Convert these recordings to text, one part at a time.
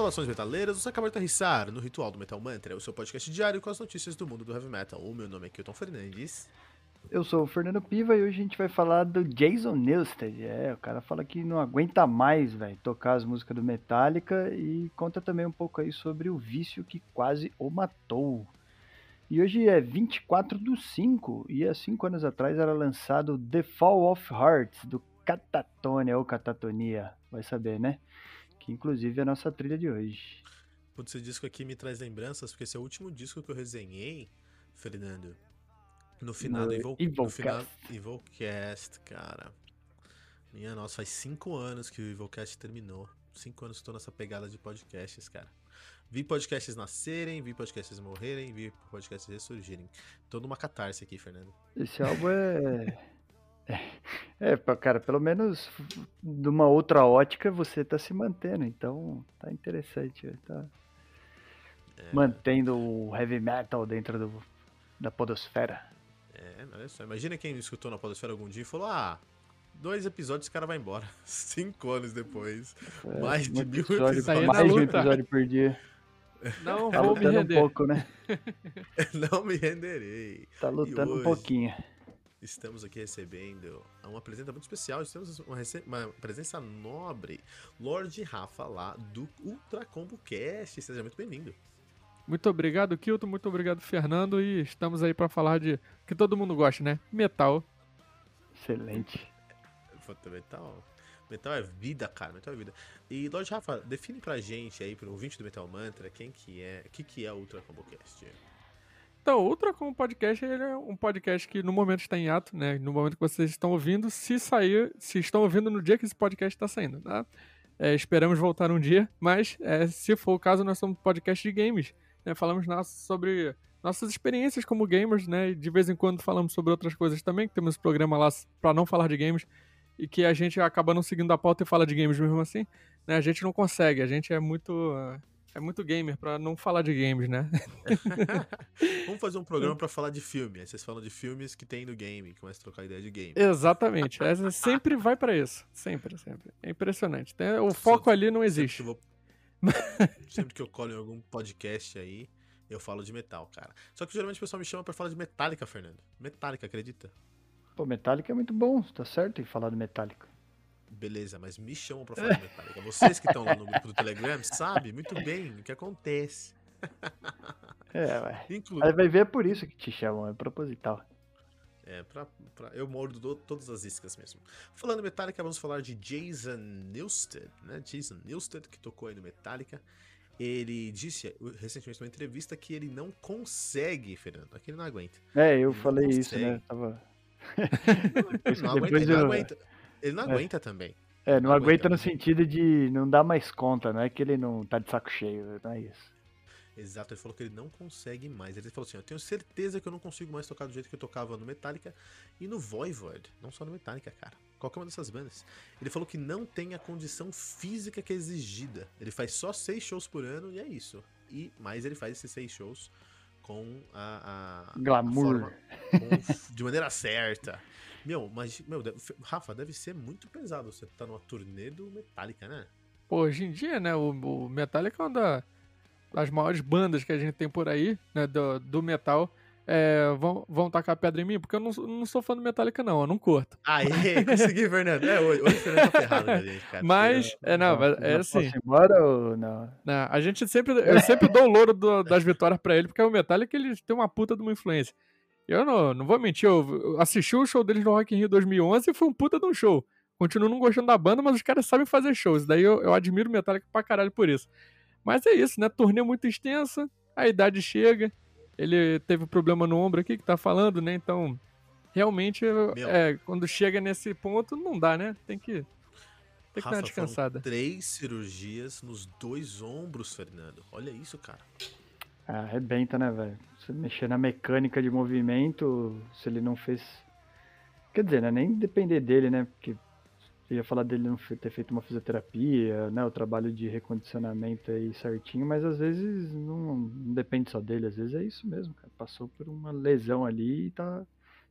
Saudações metaleiras, você acaba de aterrissar no Ritual do Metal Mantra, o seu podcast diário com as notícias do mundo do heavy metal. O meu nome é Kilton Fernandes. Eu sou o Fernando Piva e hoje a gente vai falar do Jason Newsted. É, o cara fala que não aguenta mais, velho, tocar as músicas do Metallica e conta também um pouco aí sobre o vício que quase o matou. E hoje é 24 do 5 e há 5 anos atrás era lançado The Fall of Hearts do Catatonia ou Catatonia, vai saber, né? Que inclusive é a nossa trilha de hoje. Putz, esse disco aqui me traz lembranças, porque esse é o último disco que eu resenhei, Fernando. No final do Evil, Evilcast. no final, Evilcast, cara. Minha nossa, faz cinco anos que o Evilcast terminou. Cinco anos que tô nessa pegada de podcasts, cara. Vi podcasts nascerem, vi podcasts morrerem, vi podcasts ressurgirem. Tô numa catarse aqui, Fernando. Esse álbum é. É, é, cara, pelo menos de uma outra ótica você tá se mantendo, então tá interessante. Tá mantendo o heavy metal dentro do, da podosfera. É, olha só. Imagina quem me escutou na Podosfera algum dia e falou: ah, dois episódios o cara vai embora. Cinco anos depois. É, mais de um mil episódio, episódios. Mais de um episódio por dia. Não Tá vou me lutando um render. pouco, né? Não me renderei. Tá lutando hoje? um pouquinho. Estamos aqui recebendo uma presença muito especial. Temos uma, uma presença nobre. Lorde Rafa lá do Ultra Combo Cast. Seja muito bem-vindo. Muito obrigado, Kilton. Muito obrigado, Fernando. E estamos aí pra falar de que todo mundo gosta, né? Metal. Excelente. Metal. Metal é vida, cara. Metal é vida. E Lorde Rafa, define pra gente aí, pro ouvinte do Metal Mantra, quem que é, o que, que é o Ultra Combo Cast? Então, o Ultra como podcast, ele é um podcast que no momento está em ato, né? No momento que vocês estão ouvindo, se sair, se estão ouvindo no dia que esse podcast está saindo, tá? É, esperamos voltar um dia, mas é, se for o caso, nós somos um podcast de games. né? Falamos na- sobre nossas experiências como gamers, né? De vez em quando falamos sobre outras coisas também, que temos programa lá para não falar de games e que a gente acaba não seguindo a pauta e fala de games mesmo assim, né? A gente não consegue, a gente é muito é muito gamer para não falar de games, né? Vamos fazer um programa pra falar de filme. Aí vocês falam de filmes que tem no game, começa a trocar ideia de game. Exatamente. Essa sempre vai pra isso. Sempre, sempre. É impressionante. O foco ali não Sempre existe. que, eu vou... Sempre que eu colo em algum podcast aí, eu falo de metal, cara. Só que geralmente o pessoal me chama pra falar de Metallica, Fernando. Metallica, acredita? Pô, Metallica é muito bom, tá certo em falar do Metallica. Beleza, mas me chamam pra falar Metallica. Vocês que estão lá no grupo do Telegram sabem muito bem o que acontece. É, ué. Inclu... Aí vai ver é por isso que te chamam, é proposital. É, pra, pra- eu mordo do- todas as iscas mesmo. Falando Metallica, vamos falar de Jason Newsted, né? Jason Newsted, que tocou aí no Metallica. Ele disse recentemente numa entrevista que ele não consegue, Fernando, aqui ele não aguenta. É, eu Não falei isso, né? Tava... Ele não aguenta, Depois ele não aguenta. Ele não É. aguenta também. É, não Não aguenta aguenta, no sentido de não dar mais conta, não é que ele não tá de saco cheio, não é isso. Exato, ele falou que ele não consegue mais. Ele falou assim: Eu tenho certeza que eu não consigo mais tocar do jeito que eu tocava no Metallica e no Voivod. Não só no Metallica, cara. Qualquer uma dessas bandas. Ele falou que não tem a condição física que é exigida. Ele faz só seis shows por ano e é isso. E mais ele faz esses seis shows com a. a- a Glamour. forma- com- de maneira certa. Meu, mas, meu, Rafa, deve ser muito pesado você tá numa turnê do Metallica, né? Pô, hoje em dia, né, o, o Metallica é uma da- das maiores bandas que a gente tem por aí, né, do, do metal. É, vão, vão tacar pedra em mim, porque eu não, sou- não sou fã do Metallica, não, eu não curto. Aê, consegui, Fernando. É, hoje, hoje o Fernando tá ferrado, né, gente, cara? Mas, é, não, mas é assim. Posso embora ou não? né, a gente sempre. Eu sempre dou o louro do- das vitórias pra ele, porque o Metallica ele tem uma puta de uma influência. Eu não, não vou mentir, eu assisti o show deles no Rock in Rio 2011 e foi um puta de um show. Continuo não gostando da banda, mas os caras sabem fazer shows. Daí eu, eu admiro o Metallica pra caralho por isso. Mas é isso, né? Turnê muito extensa, a idade chega. Ele teve problema no ombro aqui que tá falando, né? Então, realmente, é, quando chega nesse ponto, não dá, né? Tem que, tem que dar uma Rafa, descansada. Três cirurgias nos dois ombros, Fernando. Olha isso, cara. Ah, arrebenta, né, velho? Você mexer na mecânica de movimento, se ele não fez. Quer dizer, né? Nem depender dele, né? Porque eu ia falar dele não ter feito uma fisioterapia, né? O trabalho de recondicionamento aí certinho, mas às vezes não, não depende só dele, às vezes é isso mesmo, cara. Passou por uma lesão ali e tá.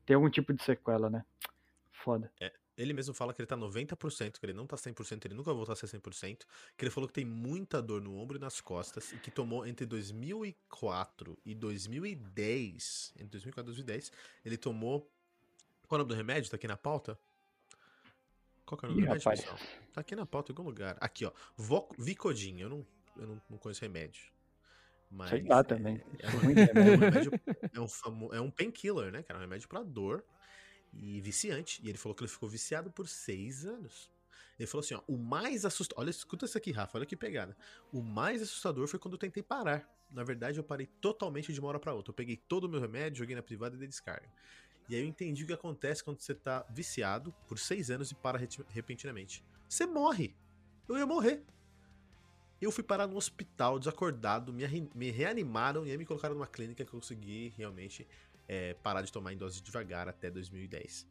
Tem algum tipo de sequela, né? Foda. Ele mesmo fala que ele tá 90%, que ele não tá 100%, ele nunca vai voltar a ser 100%, que ele falou que tem muita dor no ombro e nas costas, e que tomou entre 2004 e 2010, entre 2004 e 2010, ele tomou... Qual é o nome do remédio? Tá aqui na pauta? Qual que é o nome do remédio, pessoal? Tá aqui na pauta em algum lugar. Aqui, ó. Vo- Vicodin. Eu não, eu não, não conheço remédio. Mas Sei lá é- também. É, Sou um ruim de remédio. é um, é um painkiller, né, cara? É um remédio pra dor e viciante. E ele falou que ele ficou viciado por seis anos. Ele falou assim, ó, o mais assustador... Olha, escuta isso aqui, Rafa, olha que pegada. O mais assustador foi quando eu tentei parar. Na verdade, eu parei totalmente de uma hora pra outra. Eu peguei todo o meu remédio, joguei na privada e dei descarga. E aí eu entendi o que acontece quando você tá viciado por seis anos e para repentinamente. Você morre. Eu ia morrer. Eu fui parar no hospital, desacordado, me, me reanimaram e aí me colocaram numa clínica que eu consegui realmente é, parar de tomar em dose devagar até 2010.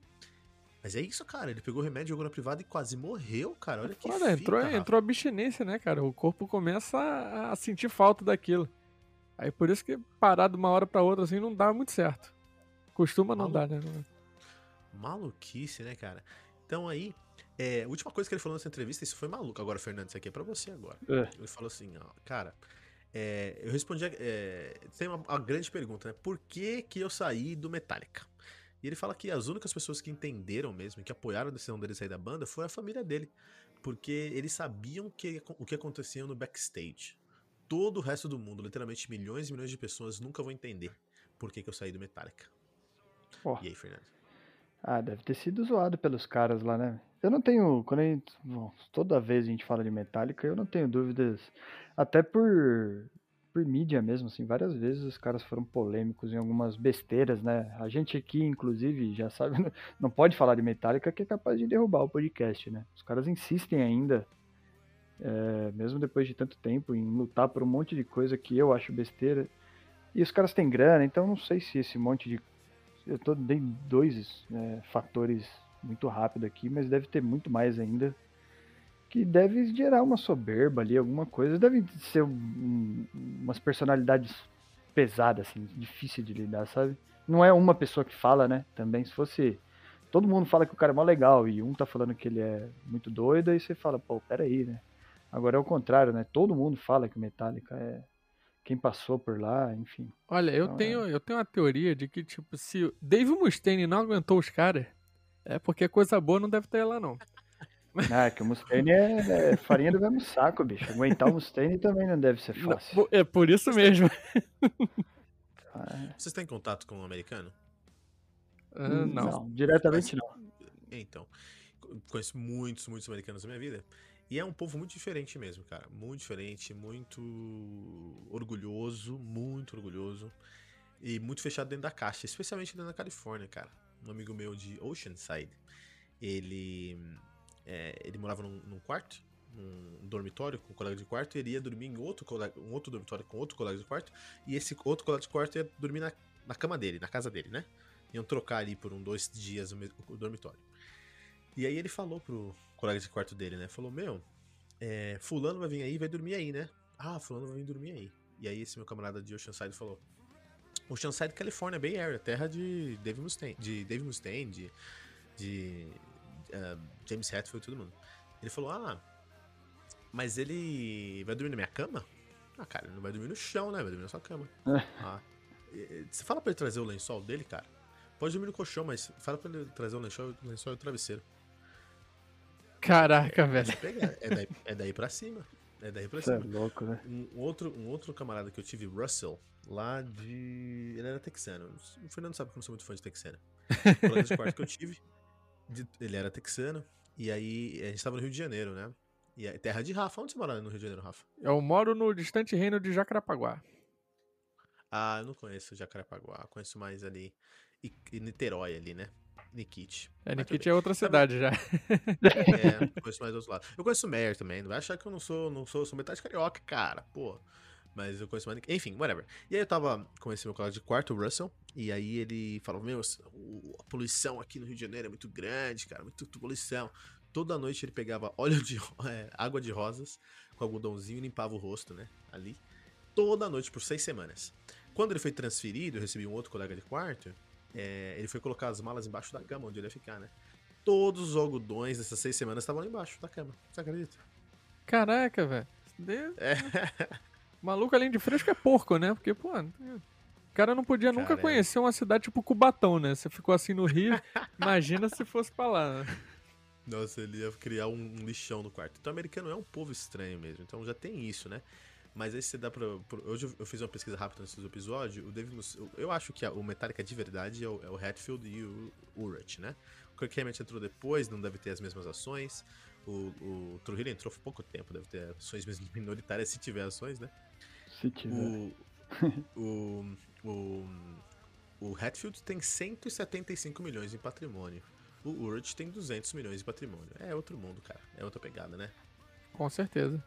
Mas é isso, cara. Ele pegou remédio, jogou na privada e quase morreu, cara. Olha que Foda, entrou, fita, Rafa. entrou abstinência, né, cara? O corpo começa a, a sentir falta daquilo. Aí por isso que parar de uma hora pra outra assim não dá muito certo. Costuma não Maluco. dar, né? Maluquice, né, cara? Então aí, é, a última coisa que ele falou nessa entrevista, isso foi maluco. Agora, Fernando, isso aqui é pra você agora. É. Ele falou assim, ó, cara, é, eu respondi, a- é, tem uma, uma grande pergunta, né? Por que que eu saí do Metallica? E ele fala que as únicas pessoas que entenderam mesmo, que apoiaram a decisão dele sair da banda, foi a família dele. Porque eles sabiam que, o que acontecia no backstage. Todo o resto do mundo, literalmente milhões e milhões de pessoas, nunca vão entender por que, que eu saí do Metallica. Pô. E aí, Fernando? Ah, deve ter sido zoado pelos caras lá, né? Eu não tenho. Quando gente, bom, toda vez a gente fala de Metallica, eu não tenho dúvidas. Até por, por mídia mesmo, assim, várias vezes os caras foram polêmicos em algumas besteiras, né? A gente aqui, inclusive, já sabe, não pode falar de Metallica que é capaz de derrubar o podcast, né? Os caras insistem ainda, é, mesmo depois de tanto tempo, em lutar por um monte de coisa que eu acho besteira. E os caras têm grana, então não sei se esse monte de eu tô, dei dois né, fatores muito rápido aqui, mas deve ter muito mais ainda. Que deve gerar uma soberba ali, alguma coisa. Deve ser um- umas personalidades pesadas, assim, difícil de lidar, sabe? Não é uma pessoa que fala, né? Também, se fosse. Todo mundo fala que o cara é mó legal e um tá falando que ele é muito doido, aí você fala, pô, peraí, né? Agora é o contrário, né? Todo mundo fala que o Metallica é quem passou por lá, enfim. Olha, eu Então, tenho, eu tenho uma teoria de que, tipo, se o Dave Mustaine não aguentou os caras, é porque coisa boa não deve ter lá, não. Ah, que o Mustaine é, é farinha do mesmo saco, bicho. Aguentar o Mustaine também não deve ser Não, fácil. É por isso mesmo. Vocês têm contato com um americano? Ah, não. diretamente não. Então, co- conheço muitos, muitos americanos na minha vida. E é um povo muito diferente mesmo, cara. Muito diferente, muito orgulhoso, muito orgulhoso. E muito fechado dentro da caixa, especialmente dentro da Califórnia, cara. Um amigo meu de Oceanside, ele, é, ele morava num, num quarto, num dormitório com um colega de quarto, e ele ia dormir em outro, colega, um outro dormitório com outro colega de quarto, e esse outro colega de quarto ia dormir na, na cama dele, na casa dele, né? Iam trocar ali por um, dois dias o, o dormitório. E aí ele falou pro colega de quarto dele, né? Falou, meu, é, fulano vai vir aí, vai dormir aí, né? Ah, fulano vai vir dormir aí. E aí esse meu camarada de Oceanside falou, Oceanside, Califórnia, Bay Area, terra de Dave Mustaine, de Dave Mustaine, de, de ah, James Hetfield, todo mundo. Ele falou, ah, mas ele vai dormir na minha cama? Ah, cara, ele não vai dormir no chão, né? Vai dormir na sua cama. ah, e- e- você fala pra ele trazer o lençol dele, cara? Pode dormir no colchão, mas fala pra ele trazer o lençol, o lençol e o travesseiro. Caraca, velho. Pega- É daí, é daí pra cima. É daí pra Você é cima. louco, né? Um outro, um outro camarada que eu tive, Russell, lá de. Ele era texano. O Fernando sabe que eu não sou muito fã de texano. O colega de quarto que eu tive, de- ele era texano. E aí a gente tava no Rio de Janeiro, né? E aí, terra de Rafa. Onde você mora no Rio de Janeiro, Rafa? Eu moro no distante reino de Jacarapaguá. Ah, eu não conheço Jacarepaguá. Conheço mais ali. E, e Niterói ali, né? Nikit. É, Nikit é outra cidade já. É, conheço mais do outro lado. Eu conheço o Meyer também. Não vai achar que eu não sou, não sou, sou metade carioca, cara. Pô. Mas eu conheço mais. Enfim, whatever. E aí eu tava com esse meu colega de quarto, o Russell. E aí ele falou: Meu, a poluição aqui no Rio de Janeiro é muito grande, cara. Muito poluição. Toda noite ele pegava óleo de é, água de rosas com algodãozinho e limpava o rosto, né? Ali. Toda noite por seis semanas. Quando ele foi transferido, eu recebi um outro colega de quarto. É, ele foi colocar as malas embaixo da cama onde ele ia ficar, né? todos os algodões dessas seis semanas estavam lá embaixo da cama. Você acredita? Caraca, velho. É. Maluco além de fresco é porco, né? Porque, pô, o cara não podia nunca Cara, é. conhecer uma cidade tipo Cubatão, né? Você ficou assim no Rio, imagina se fosse pra lá. né? Nossa, ele ia criar um, um lixão no quarto. Então, o americano é um povo estranho mesmo. Então, já tem isso, né? Mas aí você dá pra. pra- hoje eu- eu fiz uma pesquisa rápida antes do episódio. O David Mus- eu- Eu acho que a- o Metallica de verdade é o, é o Hatfield e o Urich, né? O Kirk Hammett entrou depois, não deve ter as mesmas ações. O, o Trujillo entrou há pouco tempo, deve ter ações mesmo minoritárias, se tiver ações, né? Se tiver. O, o, o, o Hatfield tem 175 milhões em patrimônio. O Urich tem 200 milhões em patrimônio. É outro mundo, cara. É outra pegada, né? Com certeza.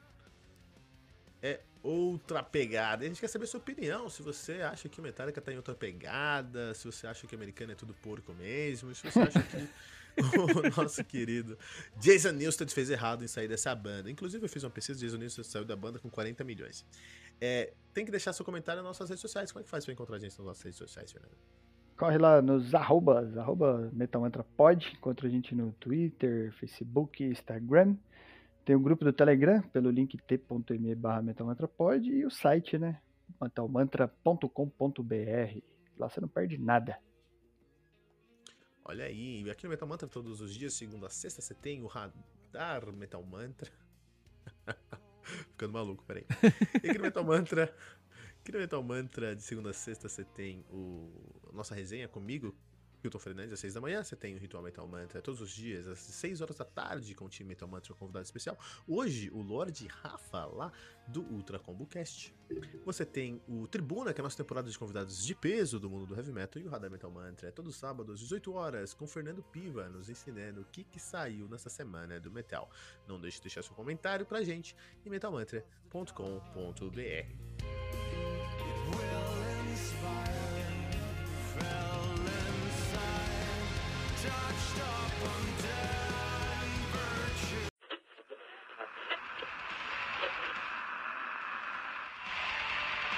É outra pegada. E a gente quer saber a sua opinião. Se você acha que o Metallica tá em outra pegada, se você acha que o americano é tudo porco mesmo, se você acha que o nosso querido Jason Newsted fez errado em sair dessa banda. Inclusive, eu fiz uma pesquisa, Jason Newsted saiu da banda com 40 milhões. É, tem que deixar seu comentário nas nossas redes sociais. Como é que faz pra encontrar a gente nas nossas redes sociais, Fernando? Corre lá nos arrobas, arroba Metal Mantra Pod, encontra a gente no Twitter, Facebook, Instagram. Tem o grupo do Telegram, pelo link t.me barra metalmantrapod e o site, né? metalmantra.com.br. Lá você não perde nada. Olha aí, aqui no Metal Mantra todos os dias, segunda a sexta, você tem o Radar Metal Mantra. Ficando maluco, peraí. E aqui no Metal Mantra, aqui no Metal Mantra, de segunda a sexta, você tem o nossa resenha comigo, Hilton Fernandes, às seis da manhã. Você tem o Ritual Metal Mantra todos os dias, às seis horas da tarde, com o time Metal Mantra, um convidado especial. Hoje, o Lorde Rafa, lá do Ultra Combo Cast. Você tem o Tribuna, que é a nossa temporada de convidados de peso do mundo do heavy metal, e o Radar Metal Mantra. É todos os sábados, 18 horas, com Fernando Piva, nos ensinando o que, que saiu nessa semana do metal. Não deixe de deixar seu comentário pra gente em metalmantra.com.br.